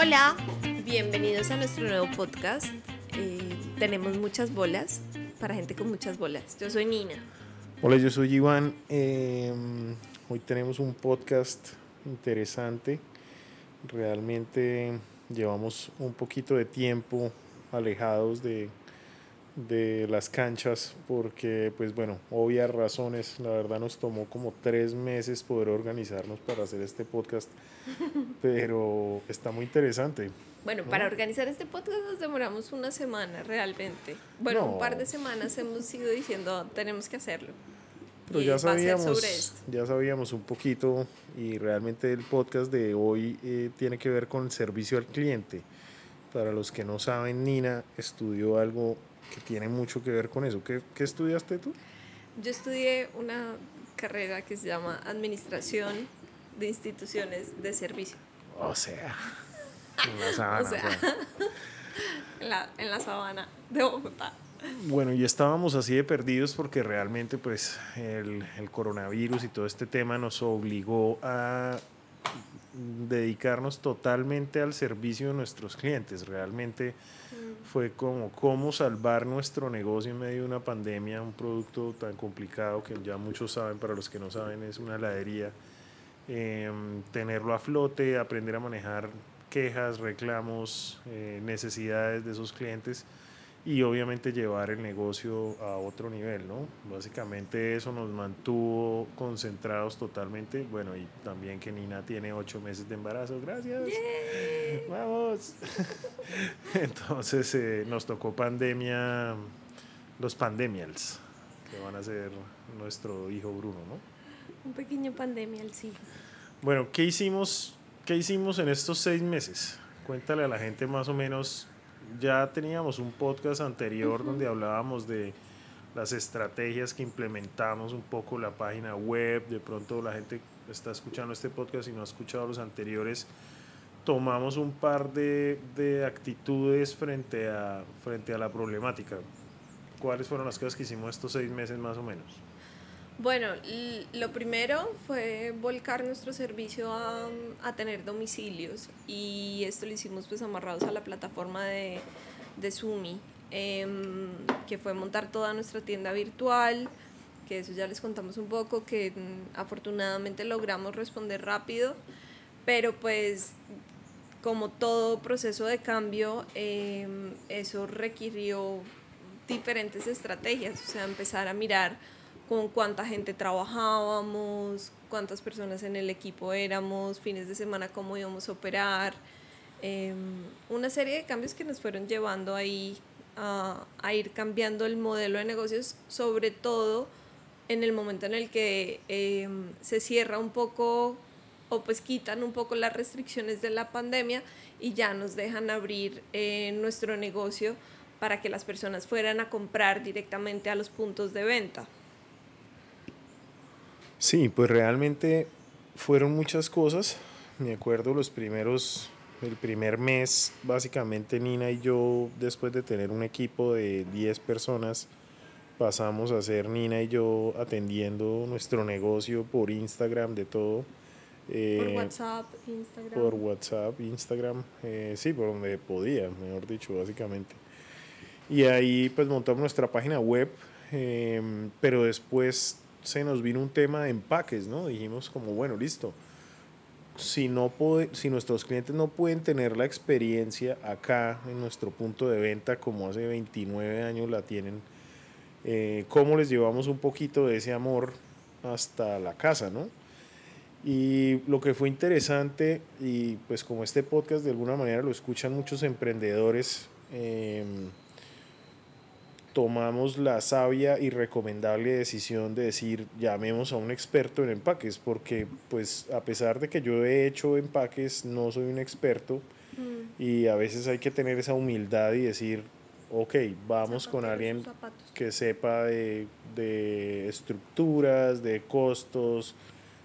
Hola, bienvenidos a nuestro nuevo podcast. Eh, tenemos muchas bolas para gente con muchas bolas. Yo soy Nina. Hola, yo soy Iván. Eh, hoy tenemos un podcast interesante. Realmente llevamos un poquito de tiempo alejados de, de las canchas porque pues bueno, obvias razones, la verdad nos tomó como tres meses poder organizarnos para hacer este podcast, pero está muy interesante. Bueno, para organizar este podcast nos demoramos una semana realmente. Bueno, un par de semanas hemos ido diciendo tenemos que hacerlo. Pero ya sabíamos, ya sabíamos un poquito y realmente el podcast de hoy eh, tiene que ver con el servicio al cliente. Para los que no saben, Nina estudió algo que tiene mucho que ver con eso. ¿Qué, qué estudiaste tú? Yo estudié una carrera que se llama Administración de Instituciones de Servicio. O sea, en la sabana. o sea, en, la, en la sabana de Bogotá. Bueno, y estábamos así de perdidos porque realmente pues el, el, coronavirus y todo este tema nos obligó a dedicarnos totalmente al servicio de nuestros clientes. Realmente fue como cómo salvar nuestro negocio en medio de una pandemia, un producto tan complicado que ya muchos saben, para los que no saben es una heladería. Em, tenerlo a flote, aprender a manejar quejas, reclamos, eh, necesidades de esos clientes y obviamente llevar el negocio a otro nivel, ¿no? Básicamente eso nos mantuvo concentrados totalmente. Bueno, y también que Nina tiene ocho meses de embarazo, gracias. Vamos. Entonces eh, nos tocó pandemia, los pandemials, que van a ser nuestro hijo Bruno, ¿no? Un pequeño pandemial, sí. Bueno, ¿qué hicimos, ¿qué hicimos en estos seis meses? Cuéntale a la gente más o menos ya teníamos un podcast anterior donde hablábamos de las estrategias que implementamos, un poco la página web, de pronto la gente está escuchando este podcast y no ha escuchado los anteriores, tomamos un par de, de actitudes frente a, frente a la problemática. ¿Cuáles fueron las cosas que hicimos estos seis meses más o menos? Bueno, lo primero fue volcar nuestro servicio a, a, tener domicilios y esto lo hicimos pues amarrados a la plataforma de, de Sumi, em, que fue montar toda nuestra tienda virtual, que eso ya les contamos un poco, que mm, afortunadamente logramos responder rápido, pero pues como todo proceso de cambio, em, eso requirió diferentes estrategias, o sea, empezar a mirar con cuánta gente trabajábamos, cuántas personas en el equipo éramos, fines de semana cómo íbamos a operar, em, una serie de cambios que nos fueron llevando ahí a, ir cambiando el modelo de negocios, sobre todo en el momento en el que em, se cierra un poco o pues quitan un poco las restricciones de la pandemia y ya nos dejan abrir eh, nuestro negocio para que las personas fueran a comprar directamente a los puntos de venta. Sí, pues realmente fueron muchas cosas. Me acuerdo los primeros, el primer mes, básicamente Nina y yo, después de tener un equipo de 10 personas, pasamos a ser Nina y yo atendiendo nuestro negocio por Instagram, de todo. Eh, por WhatsApp, Instagram. Por WhatsApp, Instagram, eh, sí, por donde podía, mejor dicho, básicamente. Y ahí pues montamos nuestra página web, eh, pero después se nos vino un tema de empaques, ¿no? Dijimos como, bueno, listo. Si, no puede, si nuestros clientes no pueden tener la experiencia acá en nuestro punto de venta como hace 29 años la tienen, eh, ¿cómo les llevamos un poquito de ese amor hasta la casa, ¿no? Y lo que fue interesante, y pues como este podcast de alguna manera lo escuchan muchos emprendedores, eh, tomamos la sabia y recomendable decisión de decir llamemos a un experto en empaques, porque pues a pesar de que yo he hecho empaques, no soy un experto mm. y a veces hay que tener esa humildad y decir, ok, vamos con alguien que sepa de, de estructuras, de costos,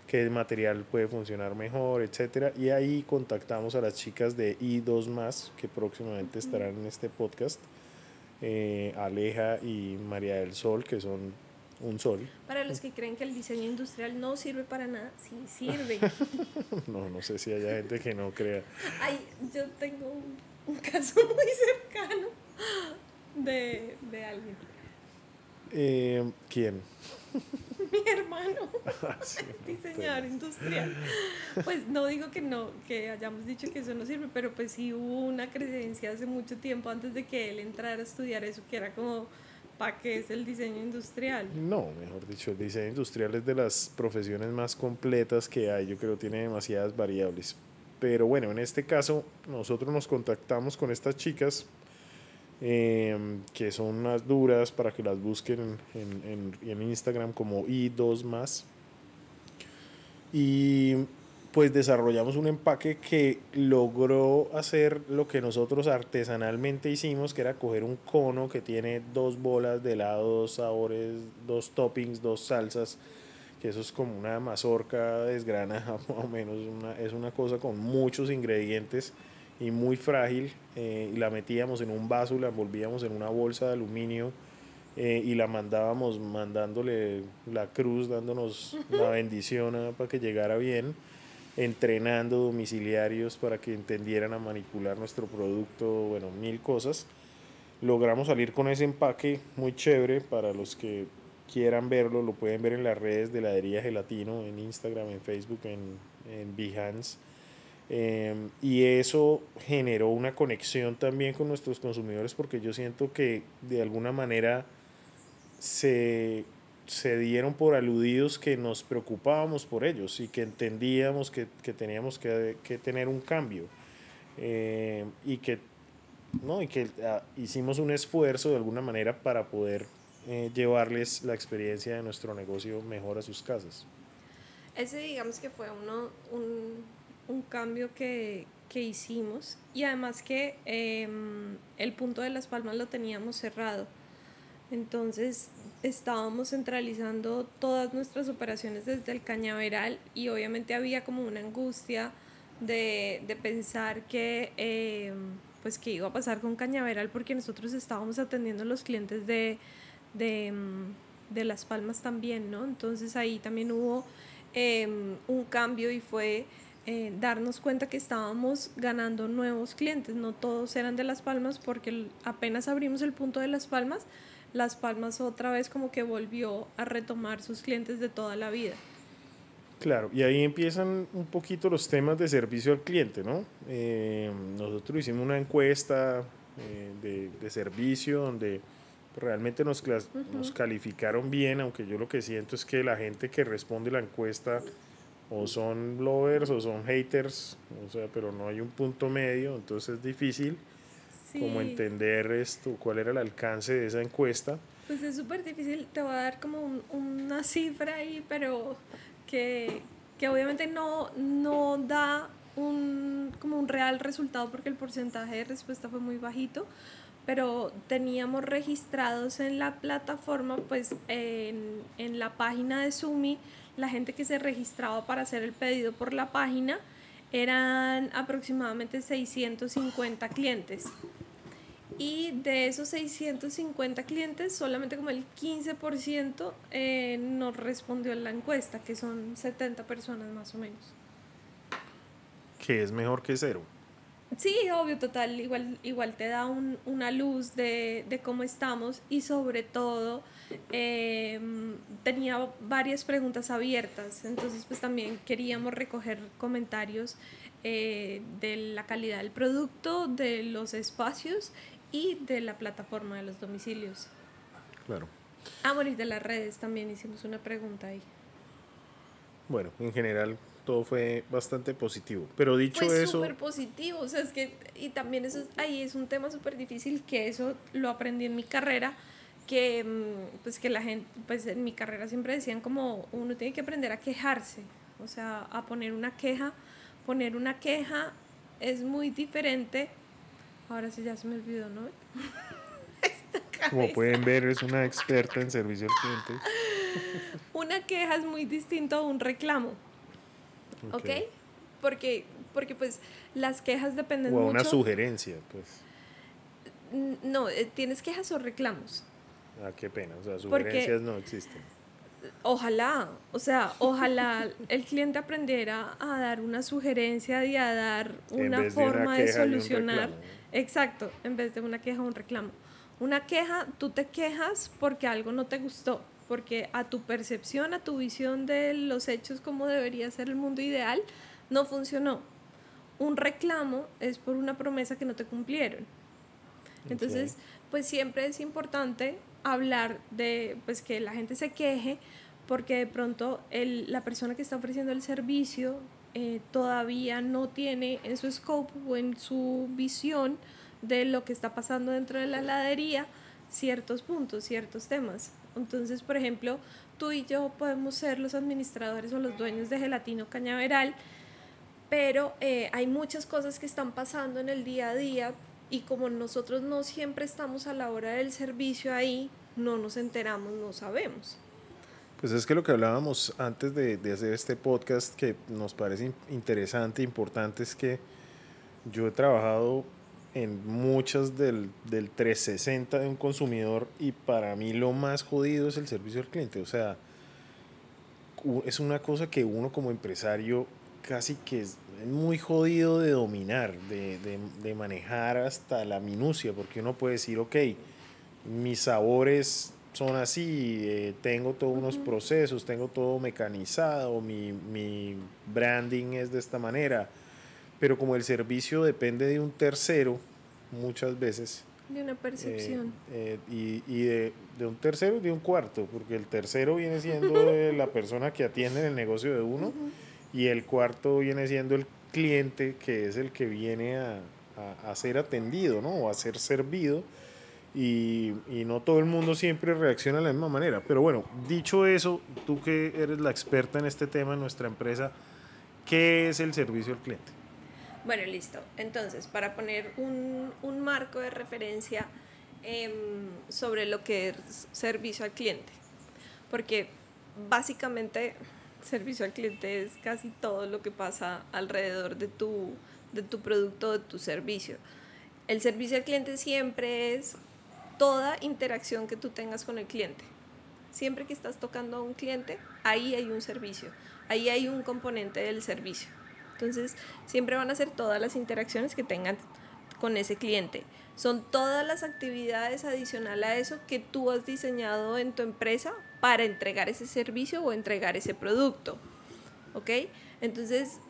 qué material puede funcionar mejor, etcétera. Y ahí contactamos a las chicas de I2 más que próximamente estarán en este podcast eh, Aleja y María del Sol, que son un sol. Para los que creen que el diseño industrial no sirve para nada, sí sirve. no, no sé si haya gente que no crea. Ay, yo tengo un, caso muy cercano de, de alguien. Eh, ¿Quién? Mi hermano, diseñador industrial. Pues no digo que no, que hayamos dicho que eso no sirve, pero pues sí hubo una creencia hace mucho tiempo antes de que él entrara a estudiar eso, que era como ¿Para qué es el diseño industrial? No, mejor dicho, el diseño industrial es de las profesiones más completas que hay. Yo creo que tiene demasiadas variables. Pero bueno, en este caso nosotros nos contactamos con estas chicas em, que son unas duras para que las busquen en, en, en Instagram como i2 más. Y pues desarrollamos un empaque que logró hacer lo que nosotros artesanalmente hicimos, que era coger un cono que tiene dos bolas de helado, dos sabores, dos toppings, dos salsas, que eso es como una mazorca desgranada más o menos, es una cosa con muchos ingredientes y muy frágil, eh, y la metíamos en un vaso, la envolvíamos en una bolsa de aluminio, eh, y la mandábamos mandándole la cruz, dándonos la bendición ah, para que llegara bien entrenando domiciliarios para que entendieran a manipular nuestro producto, bueno, mil cosas. Logramos salir con ese empaque muy chévere para los que quieran verlo, lo pueden ver en las redes de Ladería Gelatino, en Instagram, en Facebook, en, en Behance. Em, y eso generó una conexión también con nuestros consumidores porque yo siento que de alguna manera se se dieron por aludidos que nos preocupábamos por ellos y que entendíamos que, que teníamos que, que, tener un cambio eh, y que, ¿no? y que ah, hicimos un esfuerzo de alguna manera para poder eh, llevarles la experiencia de nuestro negocio mejor a sus casas. Ese digamos que fue uno, un, un cambio que, que, hicimos y además que em, el punto de las palmas lo teníamos cerrado. Entonces estábamos centralizando todas nuestras operaciones desde el cañaveral y obviamente había como una angustia de, de pensar que, eh, pues, qué iba a pasar con cañaveral porque nosotros estábamos atendiendo a los clientes de, de, de Las Palmas también, ¿no? Entonces ahí también hubo em, un cambio y fue... Eh, darnos cuenta que estábamos ganando nuevos clientes, no todos eran de Las Palmas porque apenas abrimos el punto de Las Palmas, las Palmas otra vez como que volvió a retomar sus clientes de toda la vida. Claro, y ahí empiezan un poquito los temas de servicio al cliente, ¿no? Eh, nosotros hicimos una encuesta eh, de, de, servicio donde realmente nos, nos calificaron bien, aunque yo lo que siento es que la gente que responde la encuesta o son lovers o son haters, o sea, pero no hay un punto medio, entonces es difícil como entender esto, cuál era el alcance de esa encuesta. Pues es súper difícil, te voy a dar como una cifra ahí, pero que, que obviamente no, no da un, como un real resultado porque el porcentaje de respuesta fue muy bajito, pero teníamos registrados en la plataforma, pues en, en la página de Sumi, la gente que se registraba para hacer el pedido por la página eran aproximadamente 650 clientes. Y de esos 650 clientes, solamente como el 15% eh, nos respondió en la encuesta, que son 70 personas más o menos. Que es mejor que cero. Sí, obvio, total. Igual, igual te da un, una luz de, de, cómo estamos y sobre todo eh, tenía varias preguntas abiertas. Entonces, pues también queríamos recoger comentarios eh, de la calidad del producto, de los espacios y de la plataforma de los domicilios. Claro. Ah, bueno, y de las redes también hicimos una pregunta ahí. Bueno, en general todo fue bastante positivo. Pero dicho pues eso... súper positivo, o sea, es que, y también eso, ahí es un tema súper difícil, que eso lo aprendí en mi carrera, que mm, pues que la gente, pues en mi carrera siempre decían como uno tiene que aprender a quejarse, o sea, a poner una queja, poner una queja es muy diferente Ahora sí ya se me olvidó, ¿no? Como pueden ver, es una experta en servicio al cliente. una queja es muy distinto a un reclamo. ¿Ok? okay? Porque, porque pues las quejas dependen mucho. O una sugerencia, pues. No, eh, tienes quejas o reclamos. Ah, qué pena, o sea, sugerencias no existen. Ojalá, o sea, ojalá el cliente aprendiera a dar una sugerencia y a dar una forma de, solucionar. Exacto, en vez de una queja o un reclamo. Una queja, tú te quejas porque algo no te gustó, porque a tu percepción, a tu visión de los hechos como debería ser el mundo ideal, no funcionó. Un reclamo es por una promesa que no te cumplieron. Entonces, pues siempre es importante hablar de pues que la gente se queje porque de pronto el, la persona que está ofreciendo el servicio eh, todavía no tiene en su scope o en su visión de lo que está pasando dentro de la heladería ciertos puntos, ciertos temas. Entonces, por ejemplo, tú y yo podemos ser los administradores o los dueños de Gelatino Cañaveral, pero eh, hay muchas cosas que están pasando en el día a día y como nosotros no siempre estamos a la hora del servicio ahí, no nos enteramos, no sabemos. Pues es que lo que hablábamos antes de, de hacer este podcast que nos parece interesante, importante, es que yo he trabajado en muchas del, del 360 de un consumidor y para mí lo más jodido es el servicio al cliente. O sea, es una cosa que uno como empresario casi que es muy jodido de dominar, de, de, de manejar hasta la minucia, porque uno puede decir, ok, mis sabores son así, eh, tengo todos unos procesos, tengo todo mecanizado, mi, mi branding es de esta manera pero como el servicio depende de un tercero, muchas veces. De una percepción. Eh, eh, y, y de, de, un tercero y de un cuarto, porque el tercero viene siendo la persona que atiende en el negocio de uno y el cuarto viene siendo el cliente que es el que viene a, a, a ser atendido, ¿no? O a ser servido. Y, y, no todo el mundo siempre reacciona de la misma manera. Pero bueno, dicho eso, tú que eres la experta en este tema en nuestra empresa, ¿qué es el servicio al cliente? Bueno, listo. Entonces, para poner un, un marco de referencia eh, sobre lo que es servicio al cliente, porque básicamente servicio al cliente es casi todo lo que pasa alrededor de tu, de tu producto, de tu servicio. El servicio al cliente siempre es toda interacción que tú tengas con el cliente. Siempre que estás tocando a un cliente, ahí hay un servicio, ahí hay un componente del servicio. Entonces, siempre van a ser todas las interacciones que tengan con ese cliente. Son todas las actividades adicionales a eso que tú has diseñado en tu empresa para entregar ese servicio o entregar ese producto. ¿Ok? Entonces,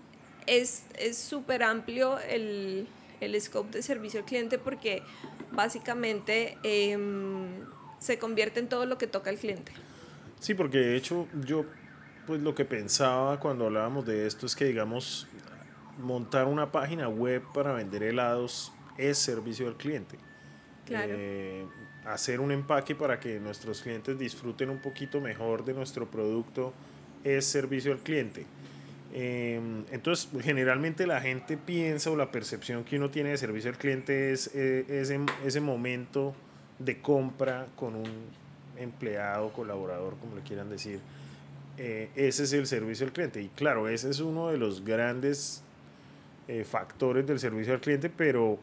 es súper amplio el, el, scope de servicio al cliente porque básicamente eh, se convierte en todo lo que toca al cliente. Sí, porque de hecho yo pues lo que pensaba cuando hablábamos de esto es que, digamos, montar una página web para vender helados es servicio al cliente. Claro. Eh, hacer un empaque para que nuestros clientes disfruten un poquito mejor de nuestro producto es servicio al cliente. Eh, entonces, generalmente la gente piensa o la percepción que uno tiene de servicio al cliente es eh, ese, ese momento de compra con un empleado, colaborador, como le quieran decir, eh, ese es el servicio al cliente. Y claro, ese es uno de los grandes eh, factores del servicio al cliente, pero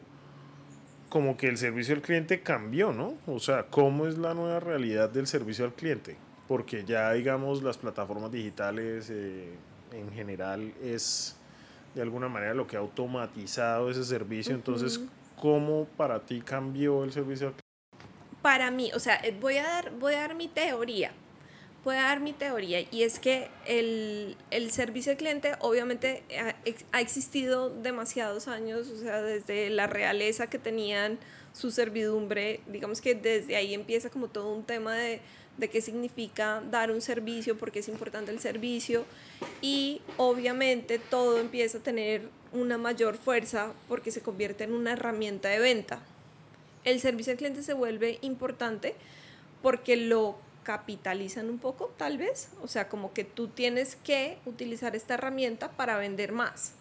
como que el servicio al cliente cambió, ¿no? O sea, ¿cómo es la nueva realidad del servicio al cliente? Porque ya, digamos, las plataformas digitales eh, en general es de alguna manera lo que ha automatizado ese servicio. Entonces, ¿cómo para ti cambió el servicio al cliente? Para mí, o sea, voy a dar, voy a dar mi teoría puedo dar mi teoría y es que el, el servicio al cliente obviamente ha, ha, existido demasiados años, o sea, desde la realeza que tenían su servidumbre, digamos que desde ahí empieza como todo un tema de, de qué significa dar un servicio, por qué es importante el servicio y obviamente todo empieza a tener una mayor fuerza porque se convierte en una herramienta de venta. El servicio al cliente se vuelve importante porque lo capitalizan un poco, tal vez. O sea, como que tú tienes que utilizar esta herramienta para vender más.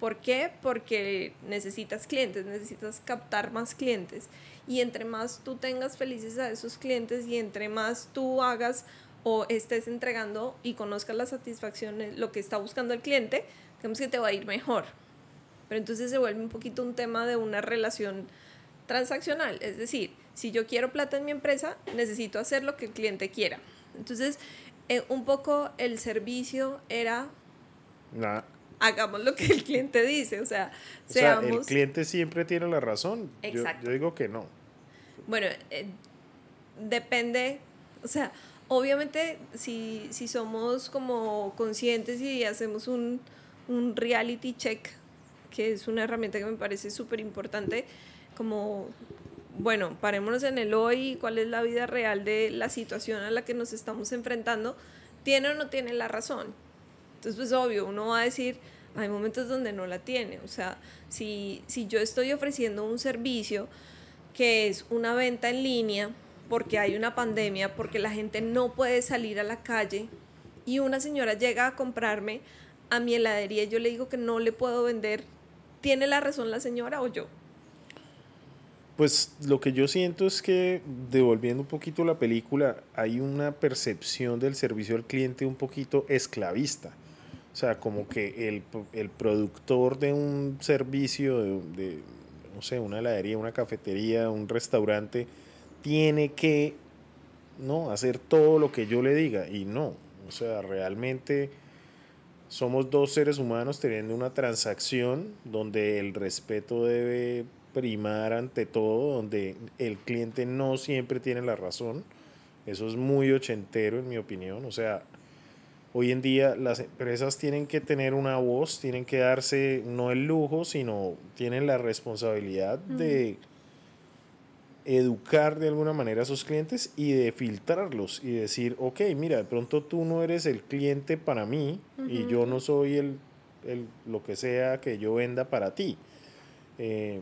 ¿Por qué? Porque necesitas clientes, necesitas captar más clientes. Y entre más tú tengas felices a esos clientes y entre más tú hagas o estés entregando y conozcas la satisfacción, lo que está buscando el cliente, digamos que te va a ir mejor. Pero entonces se vuelve un poquito un tema de una relación transaccional. Es decir, si yo quiero plata en mi empresa, necesito hacer lo que el cliente quiera. Entonces, eh, un poco el servicio era... Hagamos lo que el cliente dice, o sea, seamos... el cliente siempre tiene la razón. Exacto. Yo, digo que no. Bueno, eh, depende, o sea, obviamente si, si somos como conscientes y hacemos un, un reality check, que es una herramienta que me parece súper importante, como bueno, parémonos en el hoy, cuál es la vida real de la situación a la que nos estamos enfrentando, tiene o no tiene la razón. Entonces, pues obvio, uno va a decir, hay momentos donde no la tiene. O sea, si, si yo estoy ofreciendo un servicio que es una venta en línea, porque hay una pandemia, porque la gente no puede salir a la calle, y una señora llega a comprarme a mi heladería y yo le digo que no le puedo vender, ¿tiene la razón la señora o yo? Pues lo que yo siento es que, devolviendo un poquito la película, hay una percepción del servicio al cliente un poquito esclavista. O sea, como que el, el productor de un servicio, de, de, no sé, una heladería, una cafetería, un restaurante, tiene que ¿no? hacer todo lo que yo le diga. Y no, o sea, realmente somos dos seres humanos teniendo una transacción donde el respeto debe primar ante todo, donde el cliente no siempre tiene la razón. Eso es muy ochentero en mi opinión. O sea, hoy en día las empresas tienen que tener una voz, tienen que darse no el lujo, sino tienen la responsabilidad de educar de alguna manera a sus clientes y de filtrarlos y decir, ok, mira, de pronto tú no eres el cliente para mí y yo no soy el, el, lo que sea que yo venda para ti. Eh,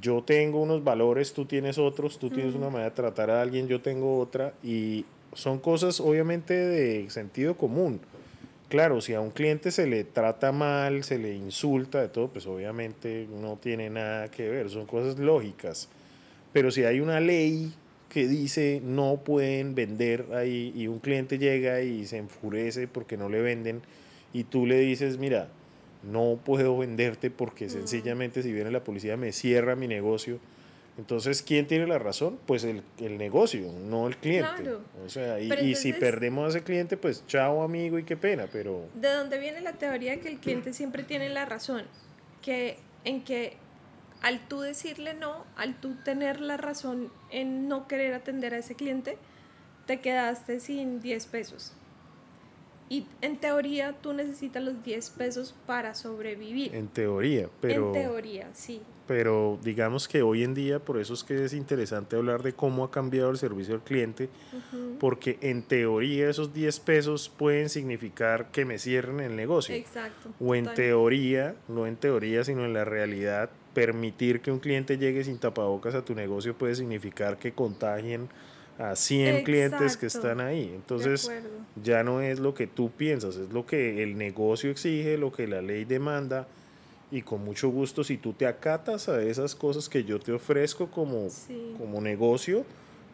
yo tengo unos valores, tú tienes otros, tú tienes una manera de tratar a alguien, yo tengo otra, y son cosas obviamente de sentido común. Claro, si a un cliente se le trata mal, se le insulta, de todo, pues obviamente no tiene nada que ver, son cosas lógicas. Pero si hay una ley que dice no pueden vender ahí y un cliente llega y se enfurece porque no le venden y tú le dices, mira, no puedo venderte porque mm. sencillamente si viene la policía me cierra mi negocio. Entonces, ¿quién tiene la razón? Pues el, el negocio, no el cliente. O sea, y, si perdemos a ese cliente, pues chao amigo y qué pena, pero... ¿De dónde viene la teoría de que el cliente siempre tiene la razón? Que en que al tú decirle no, al tú tener la razón en no querer atender a ese cliente, te quedaste sin 10 pesos. Y en teoría tú necesitas los 10 pesos para sobrevivir. En teoría, pero... En teoría, sí. Pero digamos que hoy en día, por eso es que es interesante hablar de cómo ha cambiado el servicio al cliente, porque en teoría esos 10 pesos pueden significar que me cierren el negocio. Exacto. O en teoría, no en teoría, sino en la realidad, permitir que un cliente llegue sin tapabocas a tu negocio puede significar que contagien a 100 clientes que están ahí. Entonces ya no es lo que tú piensas, es lo que el negocio exige, lo que la ley demanda. Y con mucho gusto, si tú te acatas a esas cosas que yo te ofrezco como, como negocio,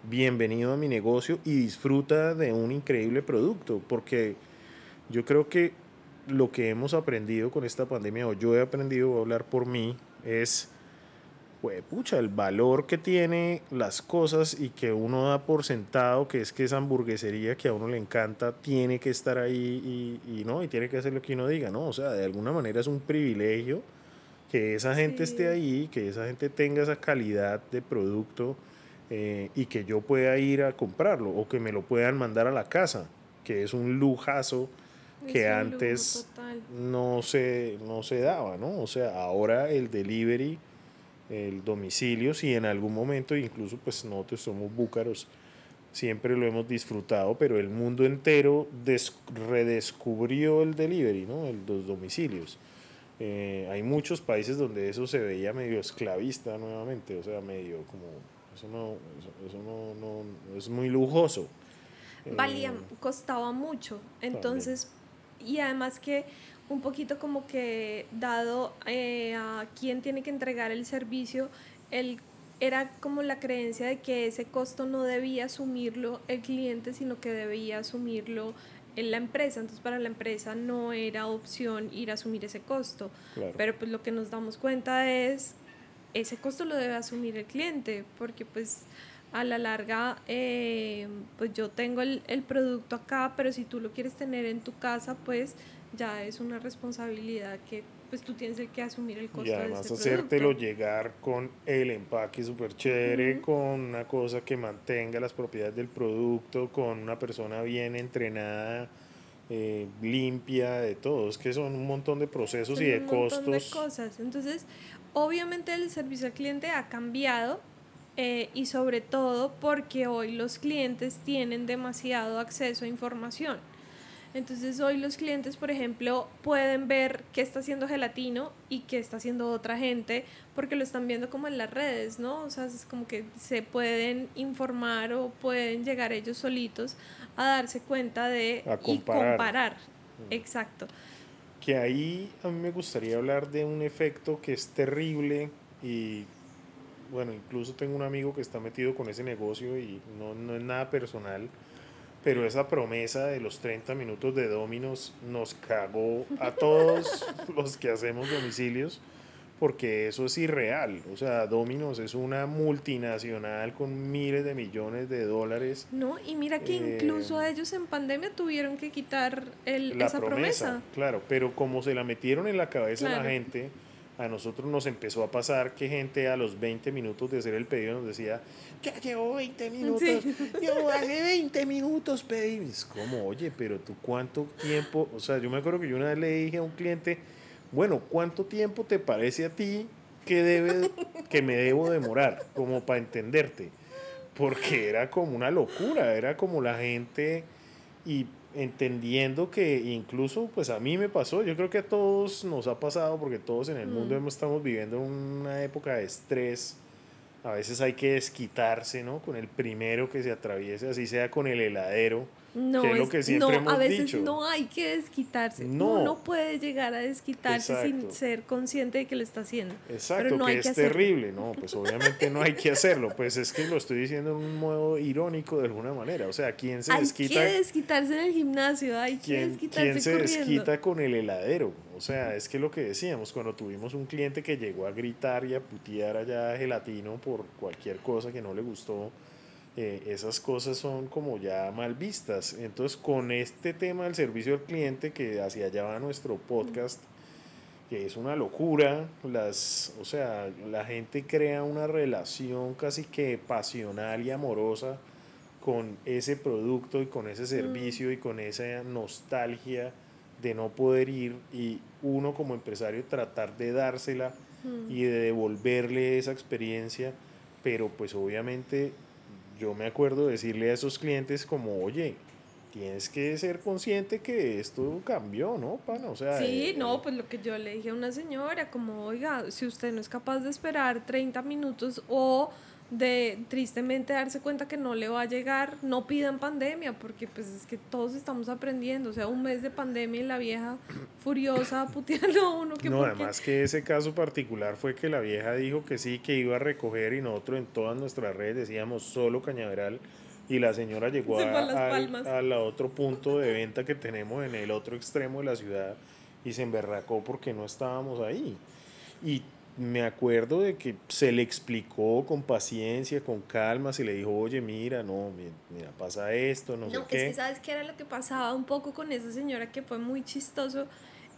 bienvenido a mi negocio y disfruta de un increíble producto. Porque yo creo que lo que hemos aprendido con esta pandemia, o yo he aprendido a hablar por mí, es pues, pucha, el valor que tiene las cosas y que uno da por sentado, que es que esa hamburguesería que a uno le encanta tiene que estar ahí y, no, y tiene que hacer lo que uno diga, ¿no? O sea, de alguna manera es un privilegio que esa gente esté ahí, que esa gente tenga esa calidad de producto eh, y que yo pueda ir a comprarlo o que me lo puedan mandar a la casa, que es un lujazo que antes no se, no se daba, ¿no? O sea, ahora el delivery el domicilio, si en algún momento, incluso pues nosotros somos búcaros, siempre lo hemos disfrutado, pero el mundo entero redescubrió el delivery, ¿no? El, los domicilios. Eh, hay muchos países donde eso se veía medio esclavista nuevamente, o sea, medio como, eso no, eso, no, no, es muy lujoso. Valía, eh, costaba mucho, entonces, y además que un poquito como que dado eh, a quién tiene que entregar el servicio, el, era como la creencia de que ese costo no debía asumirlo el cliente, sino que debía asumirlo en la empresa. Entonces para la empresa no era opción ir a asumir ese costo. Pero pues lo que nos damos cuenta es ese costo lo debe asumir el cliente, porque pues a la larga, eh, pues yo tengo el, el, producto acá, pero si tú lo quieres tener en tu casa, pues ya es una responsabilidad que pues tú tienes que asumir el costo. Y además hacértelo llegar con el empaque súper chévere, con una cosa que mantenga las propiedades del producto, con una persona bien entrenada, eh, limpia, de todo. Es que son un montón de procesos y de costos. Un montón de cosas. Entonces, obviamente el servicio al cliente ha cambiado. Eh, y sobre todo porque hoy los clientes tienen demasiado acceso a información. Entonces hoy los clientes, por ejemplo, pueden ver qué está haciendo Gelatino y qué está haciendo otra gente, porque lo están viendo como en las redes, ¿no? O sea, es como que se pueden informar o pueden llegar ellos solitos a darse cuenta de y comparar. Mm. Exacto. Que ahí a mí me gustaría hablar de un efecto que es terrible y bueno, incluso tengo un amigo que está metido con ese negocio y no, no es nada personal pero esa promesa de los 30 minutos de Dominos nos cagó a todos los que hacemos domicilios porque eso es irreal. O sea, Dominos es una multinacional con miles de millones de dólares. No, y mira que incluso eh, ellos en pandemia tuvieron que quitar el, esa promesa, Claro, pero como se la metieron en la cabeza a la gente, a nosotros nos empezó a pasar que gente a los 20 minutos de hacer el pedido nos decía, ya llevo 20 minutos, yo hace 20 minutos pedí. Es como, oye, pero tú cuánto tiempo, o sea, yo me acuerdo que yo una vez le dije a un cliente, bueno, ¿cuánto tiempo te parece a ti que, debe, que me debo demorar como para entenderte? Porque era como una locura, era como la gente y entendiendo que incluso pues a mí me pasó, yo creo que a todos nos ha pasado porque todos en el mundo mm. estamos viviendo una época de estrés, a veces hay que desquitarse, ¿no? Con el primero que se atraviese, así sea con el heladero, no, que es, lo que siempre no, a veces no hay que desquitarse. No. Uno puede llegar a desquitarse sin ser consciente de que lo está haciendo. Exacto, no que es terrible. No, pues obviamente no hay que hacerlo. Pues es que lo estoy diciendo en un modo irónico de alguna manera. O sea, ¿quién se desquita? Hay que desquitarse en el gimnasio, hay que desquitarse ¿quién se desquita con el heladero? O sea, es que lo que decíamos, cuando tuvimos un cliente que llegó a gritar y a putear allá gelatino por cualquier cosa que no le gustó, eh, esas cosas son como ya mal vistas. Entonces, con este tema del servicio al cliente, que hacia allá va nuestro podcast, que es una locura, las, o sea, la gente crea una relación casi que pasional y amorosa con ese producto y con ese servicio y con esa nostalgia de no poder ir y uno como empresario tratar de dársela y de devolverle esa experiencia, pero pues obviamente yo me acuerdo decirle a esos clientes como, oye, tienes que ser consciente que esto cambió, ¿no, pana? O sea, sí, eh, no, pues lo que yo le dije a una señora, como, oiga, si usted no es capaz de esperar 30 minutos o de tristemente darse cuenta que no le va a llegar, no pidan pandemia, porque pues es que todos estamos aprendiendo, o sea, un mes de pandemia y la vieja furiosa puteando a uno que... No, además que ese caso particular fue que la vieja dijo que sí, que iba a recoger y nosotros en todas nuestras redes decíamos solo cañaveral y la señora llegó a, al, otro punto de venta que tenemos en el otro extremo de la ciudad y se emberracó porque no estábamos ahí. Y me acuerdo de que se le explicó con paciencia, con calma, se le dijo, oye, mira, no, mira, pasa esto, no, sé qué. Es que sabes qué era lo que pasaba un poco con esa señora que fue muy chistoso,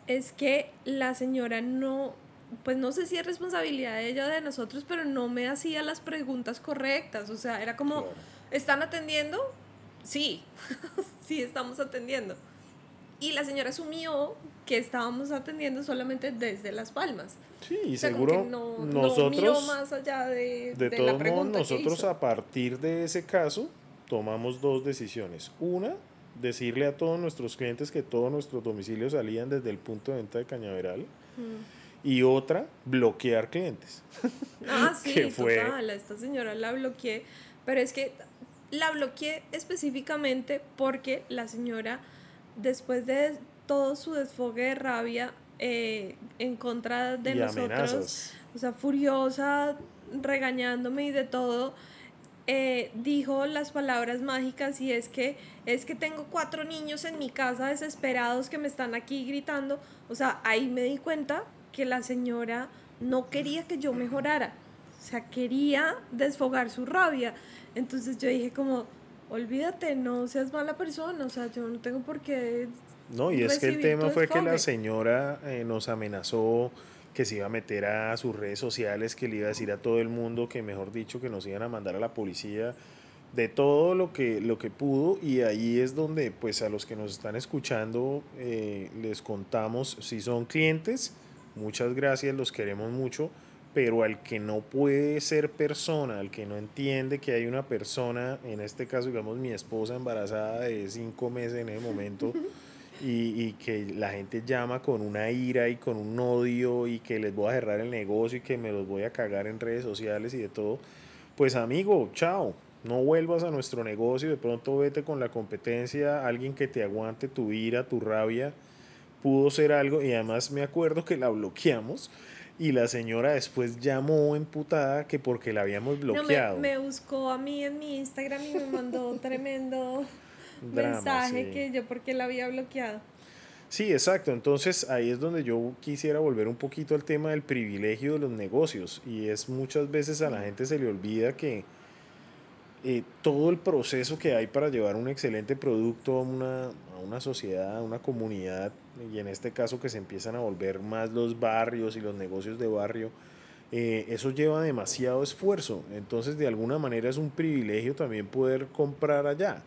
es que la señora no, pues no sé si es responsabilidad de ella o de nosotros, pero no me hacía las preguntas correctas, o sea, era como, ¿están atendiendo? Sí, sí estamos atendiendo. Y la señora asumió que estábamos atendiendo solamente desde Las Palmas. Sí, y seguro nosotros, más allá de, de, todos modos, nosotros a partir de ese caso tomamos dos decisiones. Una, decirle a todos nuestros clientes que todos nuestros domicilios salían desde el punto de venta de Cañaveral. Mm. Y otra, bloquear clientes. Ah, sí, que fue... total, esta señora la bloqueé, pero es que la bloqueé específicamente porque la señora, después de todo su desfogue de rabia, eh, en contra de nosotros, o sea, furiosa, regañándome y de todo, eh, dijo las palabras mágicas y es que es que tengo cuatro niños en mi casa desesperados que me están aquí gritando. O sea, ahí me di cuenta que la señora no quería que yo mejorara, o sea, quería desfogar su rabia. Entonces yo dije como, olvídate, no seas mala persona, o sea, yo no tengo por qué... No, y es que el tema fue que la señora eh, nos amenazó que se iba a meter a sus redes sociales, que le iba a decir a todo el mundo que, mejor dicho, que nos iban a mandar a la policía de todo lo que, lo que pudo y ahí es donde pues a los que nos están escuchando eh, les contamos si son clientes, muchas gracias, los queremos mucho, pero al que no puede ser persona, al que no entiende que hay una persona, en este caso digamos mi esposa embarazada de cinco meses en ese momento, y, y que la gente llama con una ira y con un odio y que les voy a cerrar el negocio y que me los voy a cagar en redes sociales y de todo, pues amigo, chao no vuelvas a nuestro negocio, de pronto vete con la competencia, alguien que te aguante tu ira, tu rabia, pudo ser algo y además me acuerdo que la bloqueamos y la señora después llamó emputada que porque la habíamos bloqueado. me, buscó a mí en mi Instagram y me mandó un tremendo mensaje que yo porque la había bloqueado. Sí, exacto. Entonces ahí es donde yo quisiera volver un poquito al tema del privilegio de los negocios y es muchas veces a la gente se le olvida que eh, todo el proceso que hay para llevar un excelente producto a una, a una sociedad, a una comunidad, y en este caso que se empiezan a volver más los barrios y los negocios de barrio, eh, eso lleva demasiado esfuerzo. Entonces, de alguna manera es un privilegio también poder comprar allá.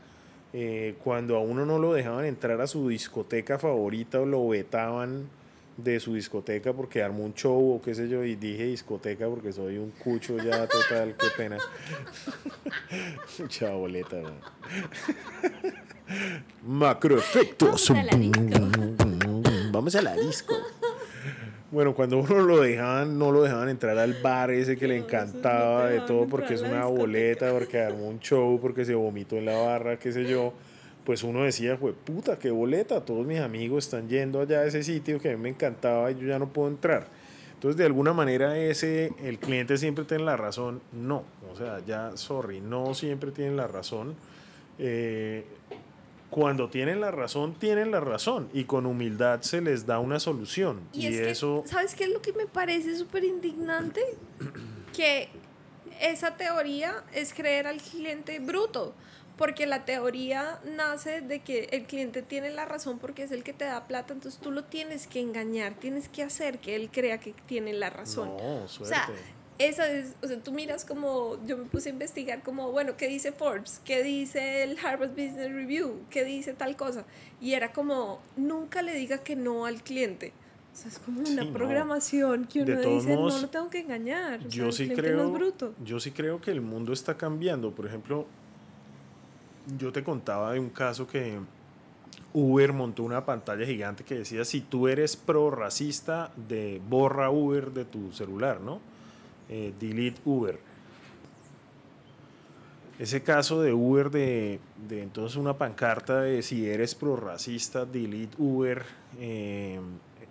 Eh, cuando a uno no lo dejaban entrar a su discoteca favorita o lo vetaban de su discoteca porque armó un show o qué sé yo y dije discoteca porque soy un cucho ya total, qué pena. Mucha boleta. Macroefectos. Vamos a la disco. Bueno, cuando uno lo dejaban, no lo dejaban entrar al bar ese que le encantaba de todo porque es una boleta, porque armó un show, porque se vomitó en la barra, qué sé yo pues uno decía, fue puta, qué boleta, todos mis amigos están yendo allá a ese sitio que a mí me encantaba y yo ya no puedo entrar. Entonces, de alguna manera, ese, el cliente siempre tiene la razón. No, o sea, ya, sorry, no siempre tienen la razón. Eh, cuando tienen la razón, tienen la razón y con humildad se les da una solución. Y, eso... ¿Sabes qué es lo que me parece súper indignante? que esa teoría es creer al cliente bruto porque la teoría nace de que el cliente tiene la razón porque es el que te da plata, entonces tú lo tienes que engañar, tienes que hacer que él crea que tiene la razón. No, suerte. O sea, esa es, o sea, tú miras como, yo me puse a investigar como, bueno, ¿qué dice Forbes? ¿Qué dice el Harvard Business Review? ¿Qué dice tal cosa? Y era como, nunca le diga que no al cliente. O sea, es como una programación que uno dice, no lo tengo que engañar. yo sí creo, bruto. yo sí creo que el mundo está cambiando. Por ejemplo, yo te contaba de un caso que Uber montó una pantalla gigante que decía, si tú eres pro racista, de borra Uber de tu celular, ¿no? Eh, delete Uber. Ese caso de Uber de, de, entonces una pancarta de si eres pro racista, delete Uber. Eh,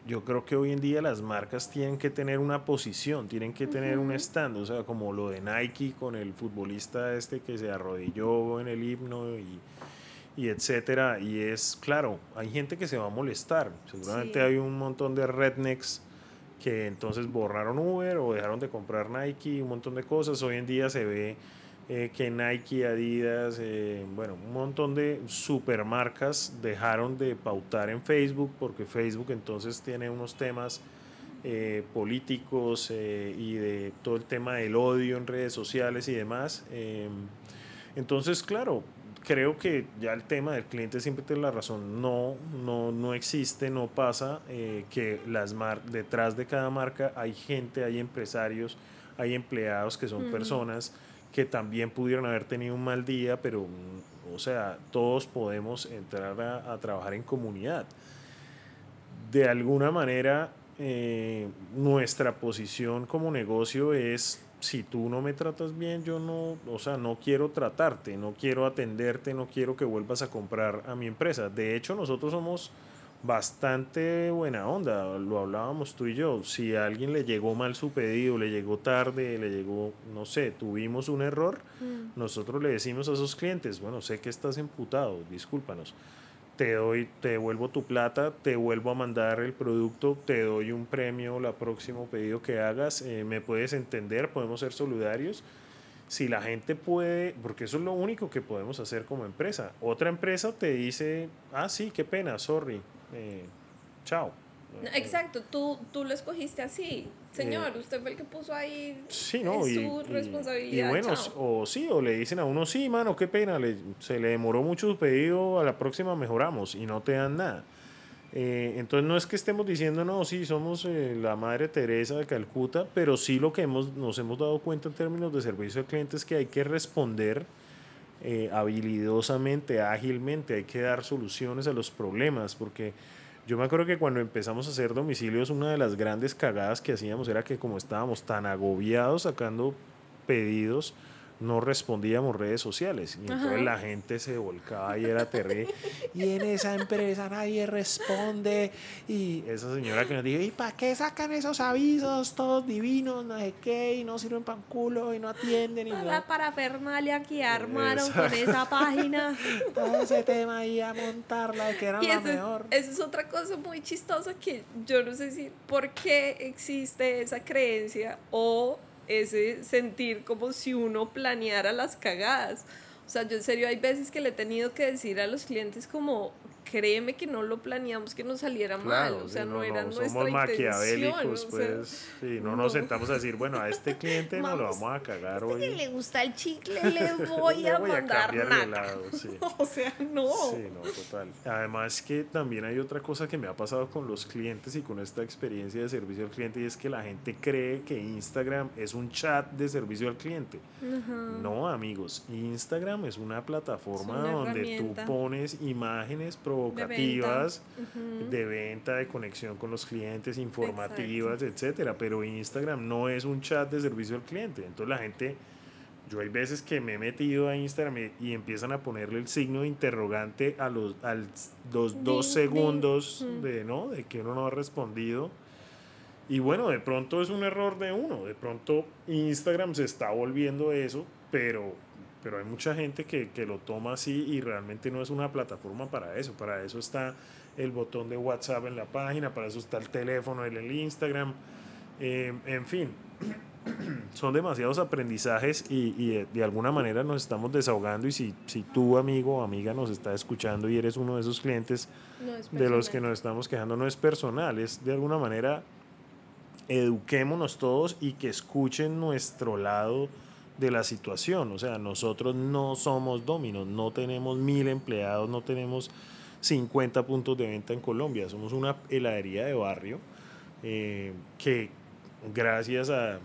yo creo que hoy en día las marcas tienen que tener una posición, tienen que tener un stand, o sea, como lo de Nike con el futbolista este que se arrodilló en el himno y, y etcétera. Y es claro, hay gente que se va a molestar. Seguramente hay un montón de rednecks que entonces borraron Uber o dejaron de comprar Nike, un montón de cosas. Hoy en día se ve eh, que Nike, Adidas, eh, bueno, un montón de supermarcas dejaron de pautar en Facebook porque Facebook entonces tiene unos temas eh, políticos y de todo el tema del odio en redes sociales y demás. entonces, claro, creo que ya el tema del cliente siempre tiene la razón. No, no, no existe, no pasa que las mar detrás de cada marca hay gente, hay empresarios, hay empleados que son personas que también pudieron haber tenido un mal día, pero, o sea, todos podemos entrar a, trabajar en comunidad. De alguna manera, eh, nuestra posición como negocio es, si tú no me tratas bien, yo no, o sea, no quiero tratarte, no quiero atenderte, no quiero que vuelvas a comprar a mi empresa. De hecho, nosotros somos bastante buena onda, lo hablábamos tú y yo, si a alguien le llegó mal su pedido, le llegó tarde, le llegó, no sé, tuvimos un error, mm. nosotros le decimos a esos clientes, bueno, sé que estás emputado, discúlpanos, te doy, te devuelvo tu plata, te vuelvo a mandar el producto, te doy un premio la próximo pedido que hagas, eh, me puedes entender, podemos ser solidarios. Si la gente puede, porque eso es lo único que podemos hacer como empresa. Otra empresa te dice, ah, sí, qué pena, sorry, eh, chao. Exacto, tú, tú lo escogiste así. Señor, usted fue el que puso ahí. Sí, no, y, su responsabilidad. Y, bueno, o sí, o le dicen a uno, sí, mano, qué pena, le, se le demoró mucho su pedido, a la próxima mejoramos y no te dan nada. Eh, entonces no es que estemos diciendo, no, sí, somos eh, la Madre Teresa de Calcuta, pero sí lo que hemos, nos hemos dado cuenta en términos de servicio al cliente es que hay que responder eh, habilidosamente, ágilmente, hay que dar soluciones a los problemas, porque yo me acuerdo que cuando empezamos a hacer domicilios, una de las grandes cagadas que hacíamos era que como estábamos tan agobiados sacando pedidos, no respondíamos redes sociales. Y entonces la gente se volcaba y era terrible. y en esa empresa nadie responde. Y esa señora que nos dijo, ¿y para qué sacan esos avisos todos divinos? No sé qué, y no sirven para culo, y no atienden. Y para la parafernalia que armaron con esa página. Todo ese tema ahí a montarla, que era la mejor. Esa es otra cosa muy chistosa que yo no sé si por qué existe esa creencia o ese sentir como si uno planeara las cagadas. O sea, yo en serio hay veces que le he tenido que decir a los clientes como, créeme que no lo planeamos que nos saliera mal, o sea, no, era nuestra somos maquiavélicos, pues, sí, no, nos sentamos a decir, bueno, a este cliente no lo vamos a cagar este hoy. que le gusta el chicle, le voy a mandar nada. o sea, no. Sí, no, total. Además que también hay otra cosa que me ha pasado con los clientes y con esta experiencia de servicio al cliente y es que la gente cree que Instagram es un chat de servicio al cliente. No, amigos, Instagram es una plataforma donde tú pones imágenes, provocativas de venta. de conexión con los clientes, informativas, etcétera. Pero Instagram no es un chat de servicio al cliente. Entonces la gente, yo hay veces que me he metido a Instagram y, empiezan a ponerle el signo de interrogante a los, los dos segundos de, ¿no? de que uno no ha respondido. Y bueno, de pronto es un error de uno, de pronto Instagram se está volviendo eso, pero pero hay mucha gente que, que, lo toma así y realmente no es una plataforma para eso. Para eso está el botón de WhatsApp en la página, para eso está el teléfono, el, el Instagram, eh, en fin. Son demasiados aprendizajes y, y, de alguna manera nos estamos desahogando y si, si tú amigo o amiga nos está escuchando y eres uno de esos clientes de los que nos estamos quejando, no es personal, es de alguna manera eduquémonos todos y que escuchen nuestro lado de la situación. O sea, nosotros no somos dominos, no tenemos mil empleados, no tenemos 50 puntos de venta en Colombia. Somos una heladería de barrio eh, que gracias a,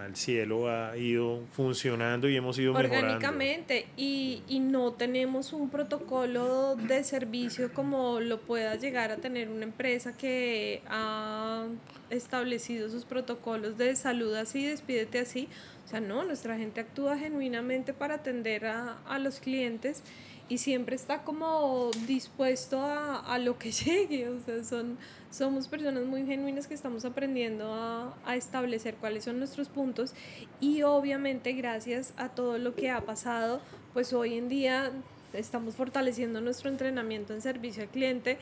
al cielo ha ido funcionando y hemos ido orgánicamente y, y, no tenemos un protocolo de servicio como lo pueda llegar a tener una empresa que ha establecido sus protocolos de salud así, despídete así o sea, no, nuestra gente actúa genuinamente para atender a, a los clientes y siempre está como dispuesto a, a, lo que llegue. O sea, son, somos personas muy genuinas que estamos aprendiendo a, a, establecer cuáles son nuestros puntos y obviamente gracias a todo lo que ha pasado, pues hoy en día estamos fortaleciendo nuestro entrenamiento en servicio al cliente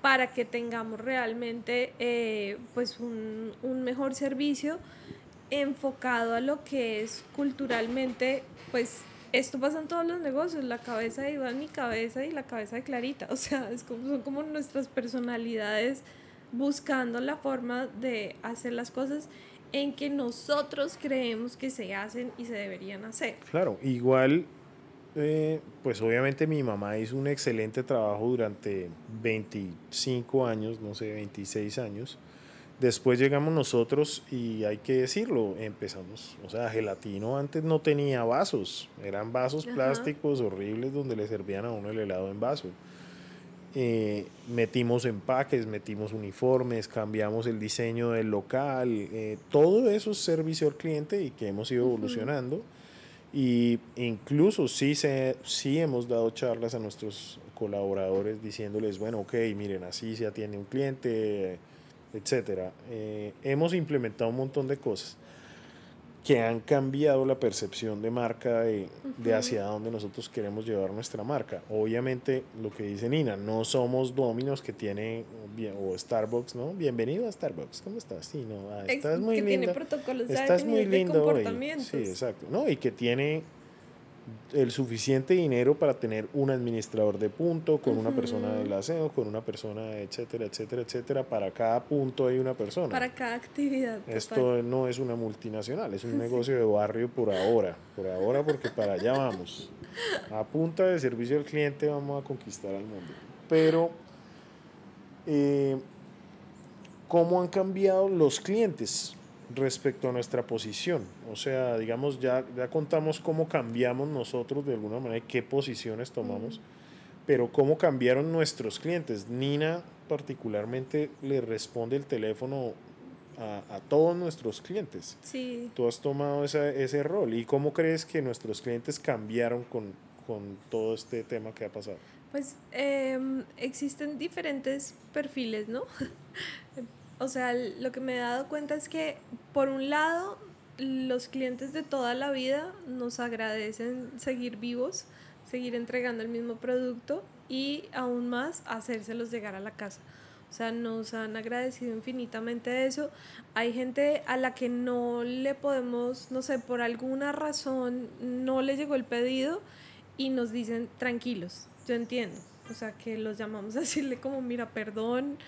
para que tengamos realmente eh, pues un, un mejor servicio enfocado a lo que es culturalmente, pues esto pasa en todos los negocios, la cabeza de Iván, mi cabeza y la cabeza de Clarita, o sea, es como, son como nuestras personalidades buscando la forma de hacer las cosas en que nosotros creemos que se hacen y se deberían hacer. Claro, igual, eh, pues obviamente mi mamá hizo un excelente trabajo durante 25 años, no sé, 26 años Después llegamos nosotros y hay que decirlo, empezamos, o sea, Gelatino antes no tenía vasos, eran vasos plásticos horribles donde le servían a uno el helado en vaso. Eh, metimos empaques, metimos uniformes, cambiamos el diseño del local, eh, todo eso es servicio al cliente y que hemos ido evolucionando. Y incluso sí, se, sí hemos dado charlas a nuestros colaboradores diciéndoles, bueno, ok, miren, así se atiende un cliente etcétera. Eh, hemos implementado un montón de cosas. Que han cambiado la percepción de marca de, de, hacia dónde nosotros queremos llevar nuestra marca. Obviamente, lo que dice Nina, no somos Dominos que tiene, o Starbucks, ¿no? Bienvenido a Starbucks, ¿cómo estás? Sí, no, ah, estás muy que Tiene protocolos estás muy lindo hoy. Sí, exacto. No, y que tiene el suficiente dinero para tener un administrador de punto, con una persona del aseo, con una persona, etcétera, etcétera, etcétera. Para cada punto hay una persona. Para cada actividad. Esto no es una multinacional, es un negocio de barrio por ahora. Por ahora, porque para allá vamos. A punta de servicio al cliente vamos a conquistar al mundo. Pero, eh, ¿cómo han cambiado los clientes? Respecto a nuestra posición. O sea, digamos, ya, ya contamos cómo cambiamos nosotros de alguna manera, qué posiciones tomamos, pero cómo cambiaron nuestros clientes. Nina particularmente le responde el teléfono a, a todos nuestros clientes. Sí. Tú has tomado esa, ese rol. ¿Y cómo crees que nuestros clientes cambiaron con, con todo este tema que ha pasado? Pues eh, existen diferentes perfiles, ¿no? o sea, lo que me he dado cuenta es que, por un lado, los clientes de toda la vida nos agradecen seguir vivos, seguir entregando el mismo producto y aún más hacérselos llegar a la casa. O sea, nos han agradecido infinitamente eso. Hay gente a la que no le podemos, no sé, por alguna razón no le llegó el pedido y nos dicen tranquilos, yo entiendo. O sea, que los llamamos a decirle como, mira, perdón,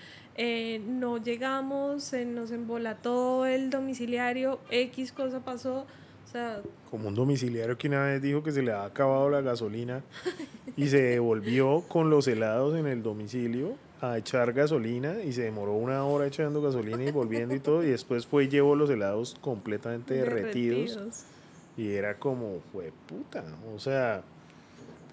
eh, no llegamos, se nos embolató el domiciliario, X cosa pasó. O sea, Como un domiciliario que una vez dijo que se le ha acabado la gasolina y se devolvió con los helados en el domicilio a echar gasolina y se demoró una hora echando gasolina y volviendo y todo y después fue y llevó los helados completamente derretidos, derretidos. y era como, fue puta, o sea,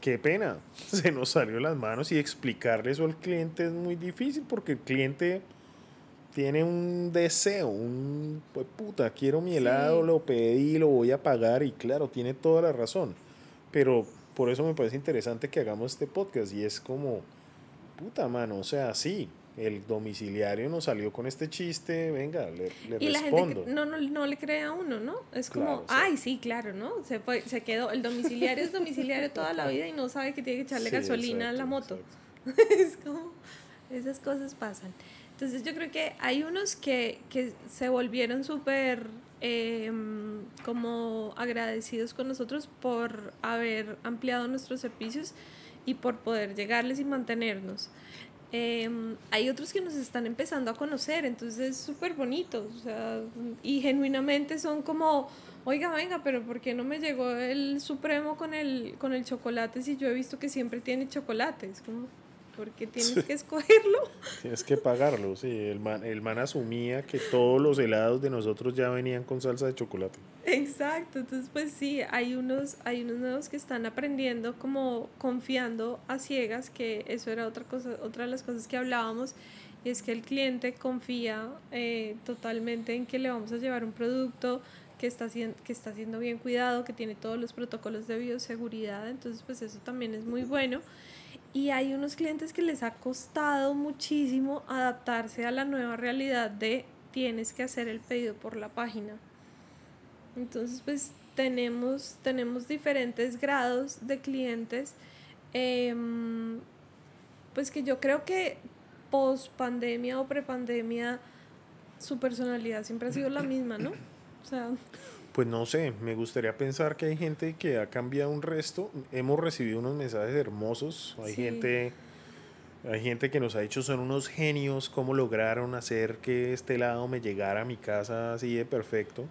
qué pena, se nos salió las manos y explicarle eso al cliente es muy difícil porque el cliente tiene un deseo, un pues puta, quiero mi helado, lo pedí, lo voy a pagar y claro, tiene toda la razón. Pero por eso me parece interesante que hagamos este podcast y es como, puta mano, o sea, sí, el domiciliario nos salió con este chiste, venga, le, le y respondo. La gente no, no, no, le cree a uno, ¿no? Es como, ay, sí, claro, ¿no? Se, fue, se quedó, el domiciliario es domiciliario toda la vida y no sabe que tiene que echarle gasolina a la moto. es como, esas cosas pasan. Entonces yo creo que hay unos que, que se volvieron súper em, como agradecidos con nosotros por haber ampliado nuestros servicios y por poder llegarles y mantenernos. Em, hay otros que nos están empezando a conocer, entonces es súper bonito, o sea, y genuinamente son como, oiga, venga, pero ¿por qué no me llegó el Supremo con el, con el chocolate si yo he visto que siempre tiene chocolates? Como, porque tienes que escogerlo. Tienes que pagarlo, sí. El man, el man asumía que todos los helados de nosotros ya venían con salsa de chocolate. Exacto, entonces pues sí, hay unos, hay unos nuevos que están aprendiendo como confiando a ciegas, que eso era otra cosa, otra de las cosas que hablábamos, y es que el cliente confía eh, totalmente en que le vamos a llevar un producto que está, que está siendo bien cuidado, que tiene todos los protocolos de bioseguridad, entonces pues eso también es muy bueno. Y hay unos clientes que les ha costado muchísimo adaptarse a la nueva realidad de tienes que hacer el pedido por la página. Entonces, pues tenemos, tenemos diferentes grados de clientes. Em, pues que yo creo que post pandemia o prepandemia su personalidad siempre ha sido la misma, ¿no? O sea, pues no sé, me gustaría pensar que hay gente que ha cambiado un resto. Hemos recibido unos mensajes hermosos. Hay gente hay gente que nos ha dicho son unos genios cómo lograron hacer que este lado me llegara a mi casa así de perfecto.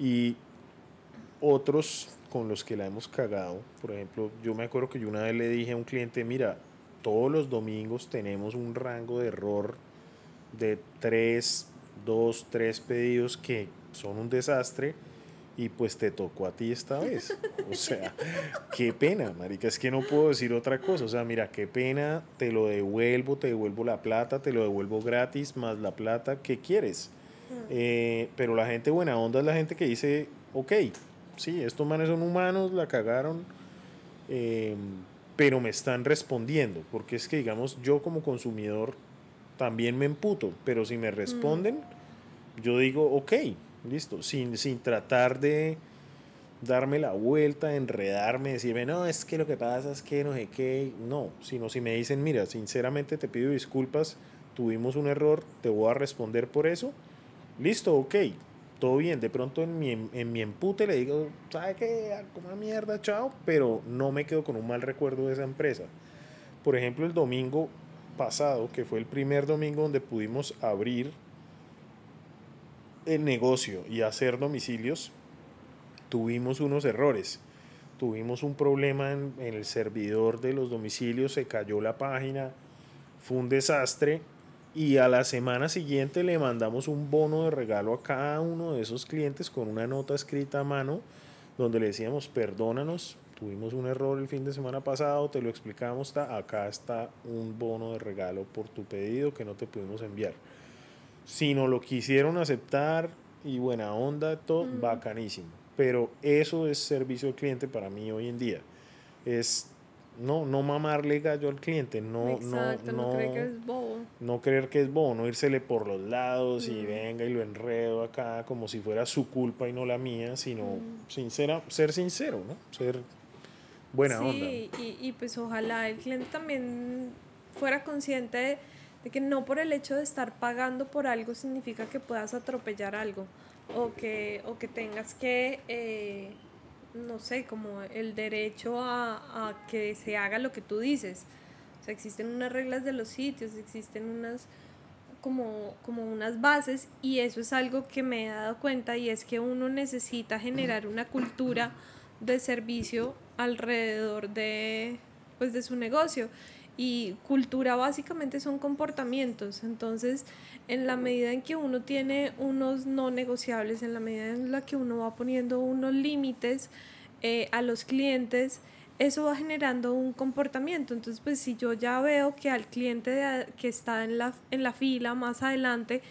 Y otros con los que la hemos cagado. Por ejemplo, yo me acuerdo que yo una vez le dije a un cliente, mira, todos los domingos tenemos un rango de error de 3, 2, 3 pedidos que son un desastre y pues te tocó a ti esta vez. O sea, qué pena, marica, es que no puedo decir otra cosa. O sea, mira, qué pena, te lo devuelvo, te devuelvo la plata, te lo devuelvo gratis, más la plata, ¿qué quieres? Eh, pero la gente buena onda es la gente que dice, ok, sí, estos manes son humanos, la cagaron, em, pero me están respondiendo, porque es que, digamos, yo como consumidor también me emputo, pero si me responden, mm. yo digo, ok, Listo, sin, sin tratar de darme la vuelta, enredarme, decirme, no, es que lo que pasa es que no sé qué, no, sino si me dicen, mira, sinceramente te pido disculpas, tuvimos un error, te voy a responder por eso, listo, ok, todo bien, de pronto en mi, en mi empute le digo, ¿sabe qué? Como mierda, chao, pero no me quedo con un mal recuerdo de esa empresa. Por ejemplo, el domingo pasado, que fue el primer domingo donde pudimos abrir el negocio y hacer domicilios, tuvimos unos errores. Tuvimos un problema en, el servidor de los domicilios, se cayó la página, fue un desastre y a la semana siguiente le mandamos un bono de regalo a cada uno de esos clientes con una nota escrita a mano donde le decíamos perdónanos, tuvimos un error el fin de semana pasado, te lo explicamos, acá está un bono de regalo por tu pedido que no te pudimos enviar. Si no lo quisieron aceptar y buena onda, todo bacanísimo pero eso es servicio al cliente para mí hoy en día. Es no, no mamarle gallo al cliente, no, no, no, creer que es bobo. No creer que es bobo, no írsele por los lados y venga y lo enredo acá como si fuera su culpa y no la mía, sino sincera, ser sincero, ¿no? Ser buena onda. Sí, y, y, pues ojalá el cliente también fuera consciente de, de que no por el hecho de estar pagando por algo significa que puedas atropellar algo o que, o que tengas que, eh, no sé, como el derecho a, a, que se haga lo que tú dices. O sea, existen unas reglas de los sitios, existen unas como, como unas bases y eso es algo que me he dado cuenta y es que uno necesita generar una cultura de servicio alrededor de, pues, de su negocio y cultura básicamente son comportamientos. Entonces, en la medida en que uno tiene unos no negociables, en la medida en la que uno va poniendo unos límites eh, a los clientes, eso va generando un comportamiento. Entonces, pues si yo ya veo que al cliente que está en la, en la fila más adelante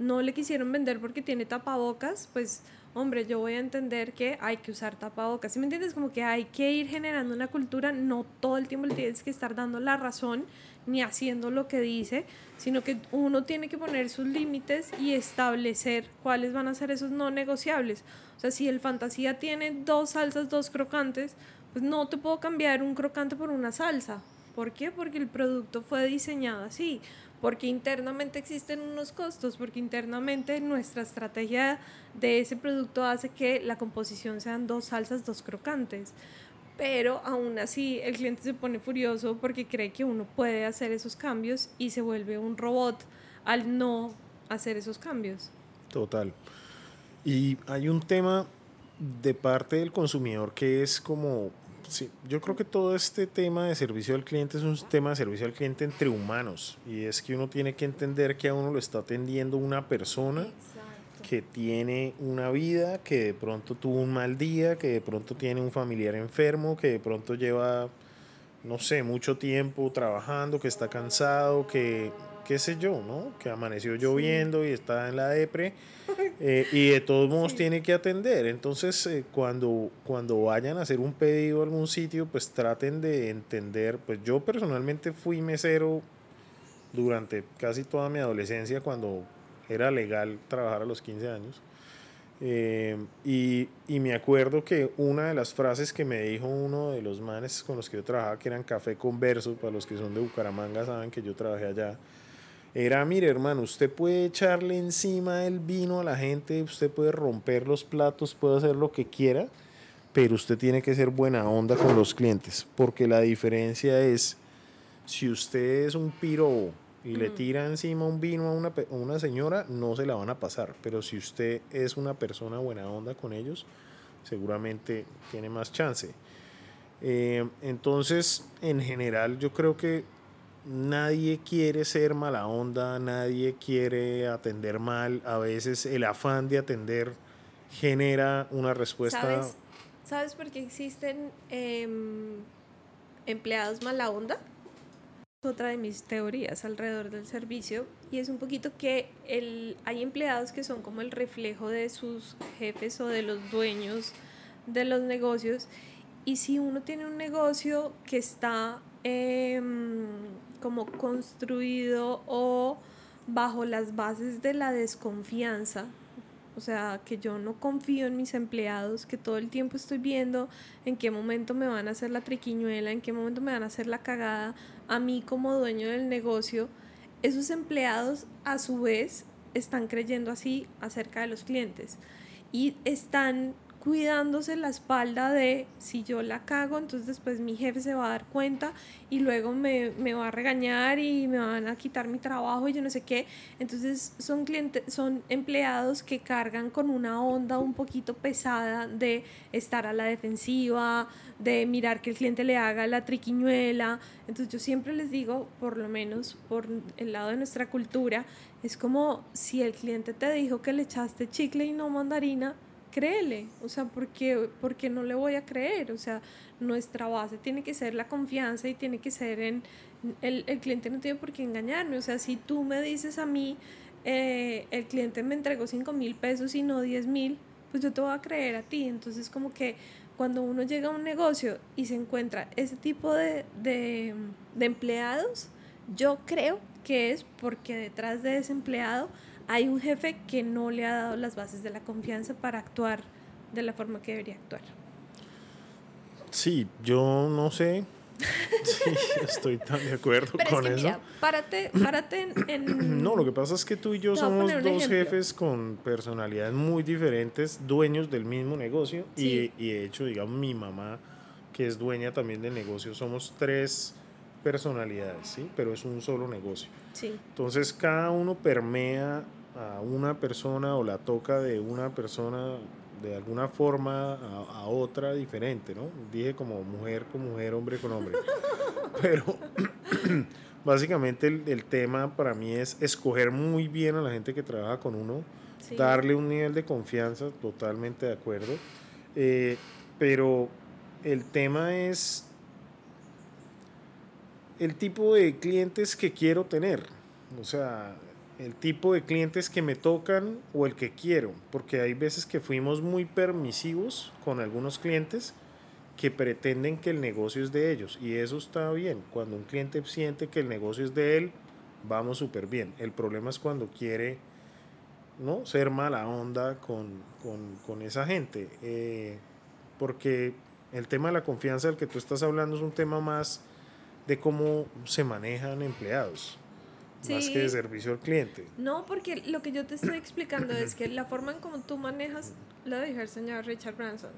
no le quisieron vender porque tiene tapabocas, pues hombre, yo voy a entender que hay que usar tapabocas. ¿Sí me entiendes? Como que hay que ir generando una cultura, no todo el tiempo le tienes que estar dando la razón ni haciendo lo que dice, sino que uno tiene que poner sus límites y establecer cuáles van a ser esos no negociables. O sea, si el fantasía tiene dos salsas, dos crocantes, pues no te puedo cambiar un crocante por una salsa. ¿Por qué? Porque el producto fue diseñado así porque internamente existen unos costos, porque internamente nuestra estrategia de ese producto hace que la composición sean dos salsas, dos crocantes. Pero aún así el cliente se pone furioso porque cree que uno puede hacer esos cambios y se vuelve un robot al no hacer esos cambios. Total. Y hay un tema de parte del consumidor que es como Sí, yo creo que todo este tema de servicio al cliente es un tema de servicio al cliente entre humanos y es que uno tiene que entender que a uno lo está atendiendo una persona que tiene una vida, que de pronto tuvo un mal día, que de pronto tiene un familiar enfermo, que de pronto lleva, no sé, mucho tiempo trabajando, que está cansado, que qué sé yo, ¿no? Que amaneció lloviendo y está en la depre eh, y de todos modos tiene que atender. Entonces, eh, cuando, cuando vayan a hacer un pedido a algún sitio, pues traten de entender, pues yo personalmente fui mesero durante casi toda mi adolescencia cuando era legal trabajar a los 15 años. Eh, y, y, me acuerdo que una de las frases que me dijo uno de los manes con los que yo trabajaba, que eran Café Converso, para los que son de Bucaramanga saben que yo trabajé allá, era, mire hermano, usted puede echarle encima el vino a la gente, usted puede romper los platos, puede hacer lo que quiera, pero usted tiene que ser buena onda con los clientes, porque la diferencia es, si usted es un piro y le tira encima un vino a una, una señora, no se la van a pasar, pero si usted es una persona buena onda con ellos, seguramente tiene más chance. Eh, entonces, en general, yo creo que nadie quiere ser mala onda, nadie quiere atender mal. A veces el afán de atender genera una respuesta. ¿Sabes, por qué existen em, empleados mala onda? Otra de mis teorías alrededor del servicio y es un poquito que el, hay empleados que son como el reflejo de sus jefes o de los dueños de los negocios y si uno tiene un negocio que está em, como construido o bajo las bases de la desconfianza, o sea, que yo no confío en mis empleados, que todo el tiempo estoy viendo en qué momento me van a hacer la triquiñuela, en qué momento me van a hacer la cagada a mí como dueño del negocio, esos empleados a su vez están creyendo así acerca de los clientes y están cuidándose la espalda de si yo la cago, entonces después mi jefe se va a dar cuenta y luego me, me, va a regañar y me van a quitar mi trabajo y yo no sé qué. Entonces son clientes, son empleados que cargan con una onda un poquito pesada de estar a la defensiva, de mirar que el cliente le haga la triquiñuela. Entonces yo siempre les digo, por lo menos por el lado de nuestra cultura, es como si el cliente te dijo que le echaste chicle y no mandarina, créele, o sea, porque, no le voy a creer, o sea, nuestra base tiene que ser la confianza y tiene que ser en, el, el cliente no tiene por qué engañarme, o sea, si tú me dices a mí, eh, el cliente me entregó 5 mil pesos y no 10 mil, pues yo te voy a creer a ti, entonces como que cuando uno llega a un negocio y se encuentra ese tipo de, de, de empleados, yo creo que es porque detrás de ese empleado hay un jefe que no le ha dado las bases de la confianza para actuar de la forma que debería actuar. Sí, yo no sé. Sí, estoy tan de acuerdo con eso. Mira, párate, párate en, No, lo que pasa es que tú y yo somos dos jefes con personalidades muy diferentes, dueños del mismo negocio. Y, y de hecho, digamos, mi mamá, que es dueña también del negocio, somos tres personalidades, ¿sí? Pero es un solo negocio. Sí. Entonces, cada uno permea a una persona o la toca de una persona de alguna forma a, otra diferente, ¿no? Dije como mujer con mujer, hombre con hombre. Pero básicamente el, tema para mí es escoger muy bien a la gente que trabaja con uno, darle un nivel de confianza, totalmente de acuerdo. Eh, pero el tema es el tipo de clientes que quiero tener. O sea, el tipo de clientes que me tocan o el que quiero, porque hay veces que fuimos muy permisivos con algunos clientes que pretenden que el negocio es de ellos y eso está bien. Cuando un cliente siente que el negocio es de él, vamos súper bien. El problema es cuando quiere ¿no? ser mala onda con, con, esa gente, eh, porque el tema de la confianza del que tú estás hablando es un tema más de cómo se manejan empleados más que de servicio al cliente. No, porque lo que yo te estoy explicando es que la forma en cómo tú manejas, lo dijo el señor Richard Branson,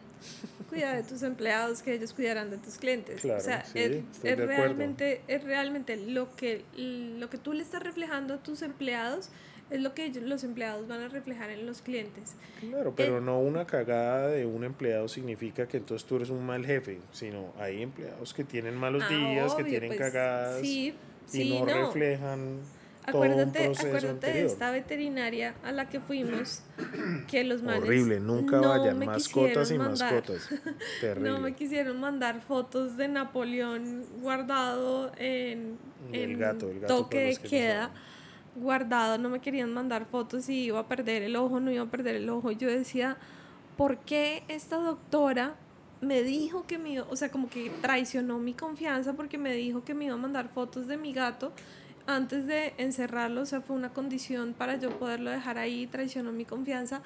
cuida de tus empleados, que ellos cuidarán de tus clientes. o sea, es, realmente, es realmente lo que, lo que tú le estás reflejando a tus empleados es lo que ellos, los empleados van a reflejar en los clientes. Claro, pero eh, no una cagada de un empleado significa que entonces tú eres un mal jefe, sino hay empleados que tienen malos ah, días, que tienen pues, cagadas. Sí, y no, reflejan acuérdate, acuérdate de esta veterinaria a la que fuimos que los manes horrible nunca vayan mascotas y mascotas. Terrible. no me quisieron mandar fotos de Napoleón guardado en, el gato, el gato toque de queda guardado. No me querían mandar fotos y iba a perder el ojo no iba a perder el ojo. Yo decía ¿por qué esta doctora me dijo que me o sea, como que traicionó mi confianza porque me dijo que me iba a mandar fotos de mi gato antes de encerrarlo, o sea, fue una condición para yo poderlo dejar ahí, traicionó mi confianza.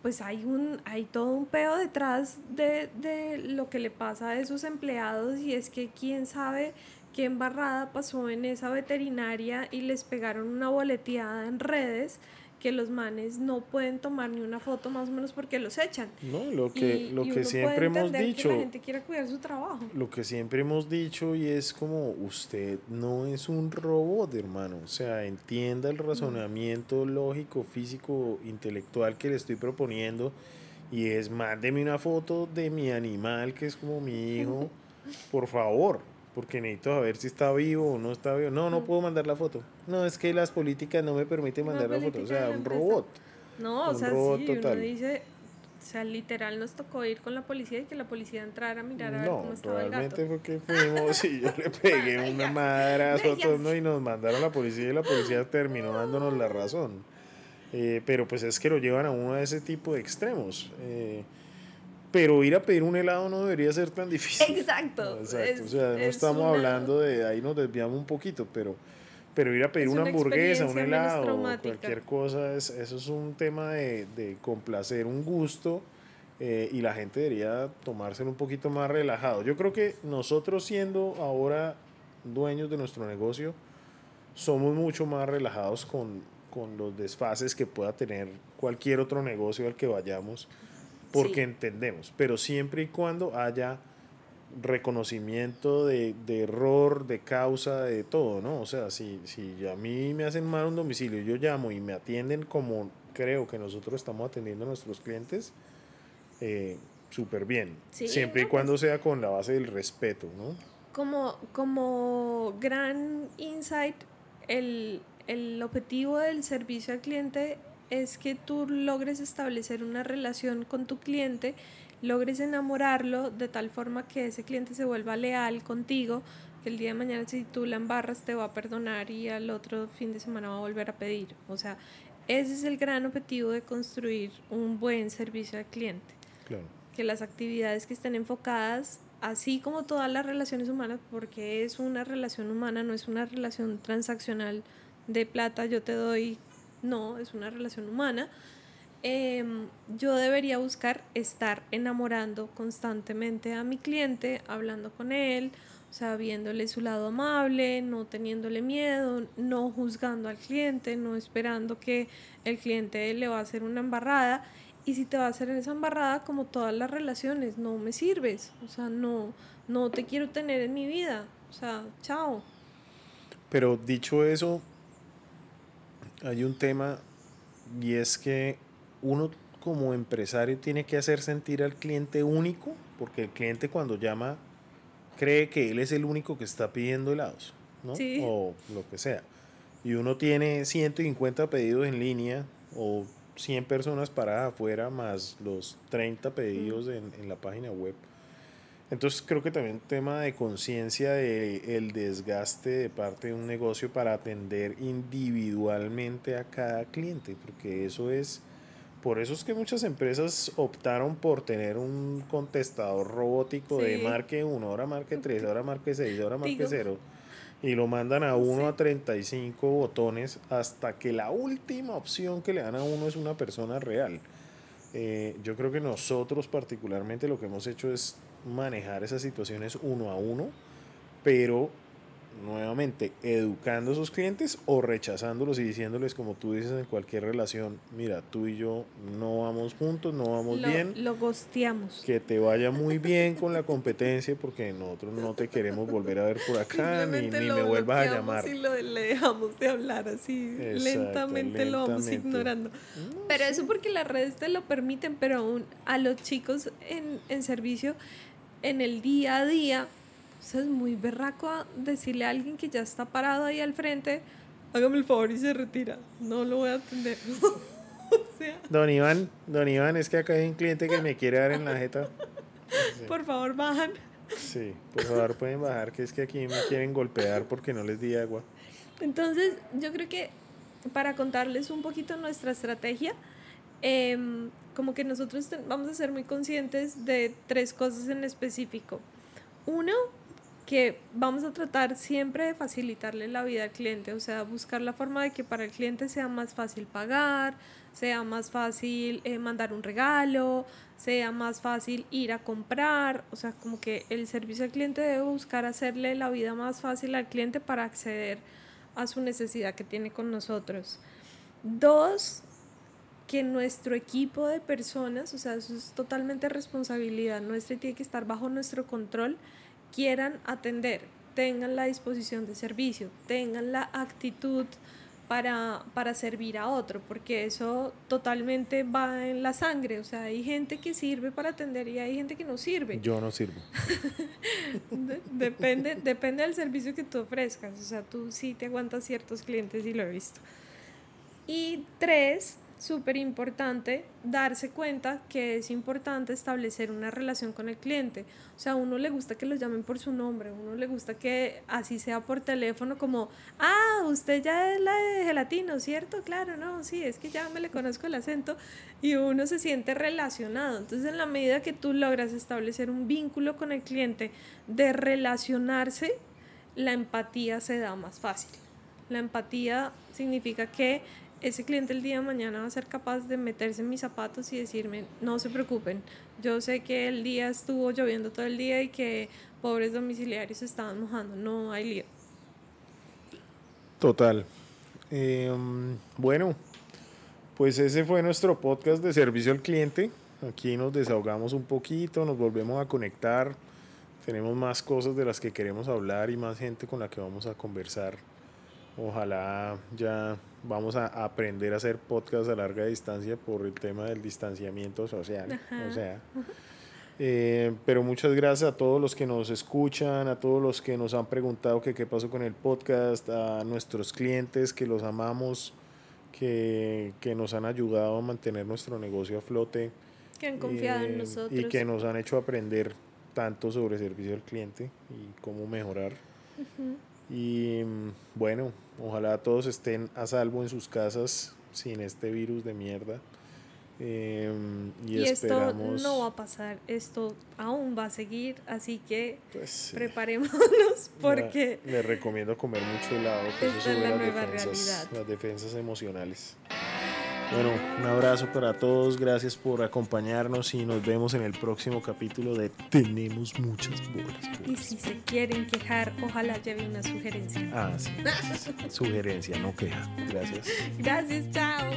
Pues hay, un, hay todo un peo detrás de, de lo que le pasa a esos empleados y es que quién sabe qué embarrada pasó en esa veterinaria y les pegaron una boleteada en redes que los manes no pueden tomar ni una foto más o menos porque los echan. No, lo que, lo que siempre hemos dicho. Que la gente quiere cuidar su trabajo. Lo que siempre hemos dicho y es como usted no es un robot, hermano. O sea, entienda el razonamiento lógico, físico, intelectual que le estoy proponiendo y es mándeme una foto de mi animal que es como mi hijo, por favor porque necesito saber si está vivo o no está vivo. No, no puedo mandar la foto. No, es que las políticas no me permiten mandar la foto. O sea, un robot. No, o sea, sí, uno dice, o sea, literal nos tocó ir con la policía y que la policía entrara a mirar a ver cómo estaba el gato. fue que fuimos y yo le pegué una nosotros, ¿no? Y nos mandaron a la policía y la policía terminó dándonos la razón. Eh, pero pues es que lo llevan a uno de ese tipo de extremos. Eh, pero ir a pedir un helado no debería ser tan difícil. Exacto. Exacto. o sea, no estamos hablando de, ahí nos desviamos un poquito, pero, Pero ir a pedir una, hamburguesa, un helado, cualquier cosa, es, eso es un tema de, de complacer un gusto eh, y la gente debería tomárselo un poquito más relajado. Yo creo que nosotros siendo ahora dueños de nuestro negocio, somos mucho más relajados con, con los desfases que pueda tener cualquier otro negocio al que vayamos, porque entendemos, pero siempre y cuando haya reconocimiento de, de, error, de causa, de todo, ¿no? O sea, si, si a mí me hacen mal un domicilio, yo llamo y me atienden como creo que nosotros estamos atendiendo a nuestros clientes, eh, súper bien. siempre y cuando pues sea con la base del respeto, ¿no? Como, como gran insight, el, el objetivo del servicio al cliente es que tú logres establecer una relación con tu cliente, logres enamorarlo de tal forma que ese cliente se vuelva leal contigo, que el día de mañana si tú la embarras te va a perdonar y al otro fin de semana va a volver a pedir. O sea, ese es el gran objetivo de construir un buen servicio al cliente. Que las actividades que estén enfocadas, así como todas las relaciones humanas, porque es una relación humana, no es una relación transaccional de plata, yo te doy, no, es una relación humana. Em, yo debería buscar estar enamorando constantemente a mi cliente, hablando con él, o sea, viéndole su lado amable, no teniéndole miedo, no juzgando al cliente, no esperando que el cliente le va a hacer una embarrada y si te va a hacer esa embarrada, como todas las relaciones, no me sirves. O sea, no, no te quiero tener en mi vida. O sea, chao. Pero dicho eso, hay un tema y es que uno como empresario tiene que hacer sentir al cliente único, porque el cliente cuando llama cree que él es el único que está pidiendo helados, ¿no? O lo que sea. Y uno tiene 150 pedidos en línea o 100 personas paradas afuera más los 30 pedidos en, en, la página web. Entonces creo que también un tema de conciencia de el desgaste de parte de un negocio para atender individualmente a cada cliente, porque eso es, por eso es que muchas empresas optaron por tener un contestador robótico de marque 1, ahora marque 3, ahora marque 6, ahora marque 0 y lo mandan a uno a 35 botones hasta que la última opción que le dan a uno es una persona real. Eh, yo creo que nosotros particularmente lo que hemos hecho es manejar esas situaciones uno a uno, pero nuevamente educando a sus clientes o rechazándolos y diciéndoles, como tú dices en cualquier relación, mira, tú y yo no vamos juntos, no vamos bien. Lo gosteamos. Que te vaya muy bien con la competencia porque nosotros no te queremos volver a ver por acá ni, ni me vuelvas a llamar. Y lo, le dejamos de hablar así, lentamente, lo vamos ignorando. pero eso porque las redes te lo permiten, pero aún a los chicos en, en servicio, en el día a día, es muy berraco decirle a alguien que ya está parado ahí al frente, hágame el favor y se retira. No lo voy a atender. Don Iván, don Iván, es que acá hay un cliente que me quiere dar en la jeta. Por favor, bajan. Sí, por favor pueden bajar, que es que aquí me quieren golpear porque no les di agua. Entonces, yo creo que para contarles un poquito nuestra estrategia, em, como que nosotros vamos a ser muy conscientes de tres cosas en específico. Uno, que vamos a tratar siempre de facilitarle la vida al cliente, o sea, buscar la forma de que para el cliente sea más fácil pagar, sea más fácil eh, mandar un regalo, sea más fácil ir a comprar, o sea, como que el servicio al cliente debe buscar hacerle la vida más fácil al cliente para acceder a su necesidad que tiene con nosotros. Dos, que nuestro equipo de personas, o sea, eso es totalmente responsabilidad nuestra y tiene que estar bajo nuestro control quieran atender, tengan la disposición de servicio, tengan la actitud para, para servir a otro, porque eso totalmente va en la sangre. O sea, hay gente que sirve para atender y hay gente que no sirve. Yo no sirvo. depende, depende del servicio que tú ofrezcas. O sea, tú sí te aguantas ciertos clientes y lo he visto. Y tres, súper importante darse cuenta que es importante establecer una relación con el cliente. O sea, a uno le gusta que lo llamen por su nombre, a uno le gusta que así sea por teléfono como, ah, usted ya es la de gelatino, ¿cierto? Claro, no, sí, es que ya me le conozco el acento y uno se siente relacionado. Entonces, en la medida que tú logras establecer un vínculo con el cliente de relacionarse, la empatía se da más fácil La empatía significa que ese cliente el día de mañana va a ser capaz de meterse en mis zapatos y decirme, no se preocupen, yo sé que el día estuvo lloviendo todo el día y que pobres domiciliarios estaban mojando, no hay lío. Total. Em, bueno, pues ese fue nuestro podcast de servicio al cliente. Aquí nos desahogamos un poquito, nos volvemos a conectar. Tenemos más cosas de las que queremos hablar y más gente con la que vamos a conversar. Ojalá ya vamos a aprender a hacer podcast a larga distancia por el tema del distanciamiento social. O sea, eh, pero muchas gracias a todos los que nos escuchan, a todos los que nos han preguntado que qué pasó con el podcast, a nuestros clientes que los amamos, que, que nos han ayudado a mantener nuestro negocio a flote. Que han confiado en eh, nosotros. Y que nos han hecho aprender tanto sobre servicio al cliente y cómo mejorar. Y mm, bueno, ojalá todos estén a salvo en sus casas sin este virus de mierda. Em, y, esto no va a pasar, esto aún va a seguir, así que pues, preparémonos porque... Les recomiendo comer mucho helado, que eso es la nueva realidad. las defensas emocionales. Bueno, un abrazo para todos, gracias por acompañarnos y nos vemos en el próximo capítulo de Tenemos muchas bolas. Y si se quieren quejar, ojalá lleve una sugerencia. Ah, sí. sugerencia, no queja. Gracias. Gracias, chao.